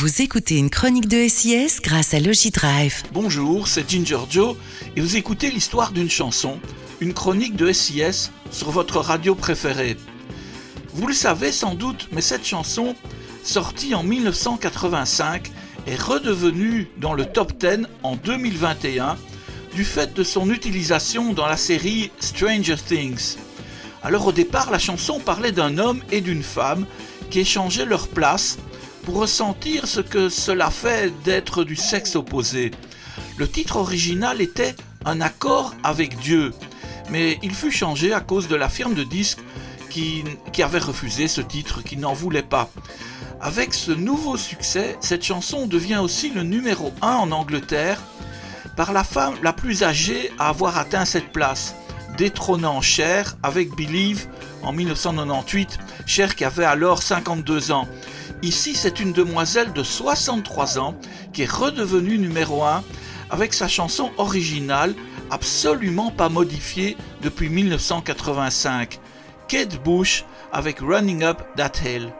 Vous écoutez une chronique de SIS grâce à Logidrive. Bonjour, c'est Ginger Joe et vous écoutez l'histoire d'une chanson, une chronique de SIS sur votre radio préférée. Vous le savez sans doute, mais cette chanson, sortie en 1985, est redevenue dans le top 10 en 2021 du fait de son utilisation dans la série Stranger Things. Alors au départ, la chanson parlait d'un homme et d'une femme qui échangeaient leur place ressentir ce que cela fait d'être du sexe opposé. Le titre original était Un accord avec Dieu, mais il fut changé à cause de la firme de disques qui, qui avait refusé ce titre, qui n'en voulait pas. Avec ce nouveau succès, cette chanson devient aussi le numéro 1 en Angleterre par la femme la plus âgée à avoir atteint cette place, détrônant Cher avec Believe en 1998, Cher qui avait alors 52 ans. Ici, c'est une demoiselle de 63 ans qui est redevenue numéro 1 avec sa chanson originale absolument pas modifiée depuis 1985. Kate Bush avec Running Up That Hill.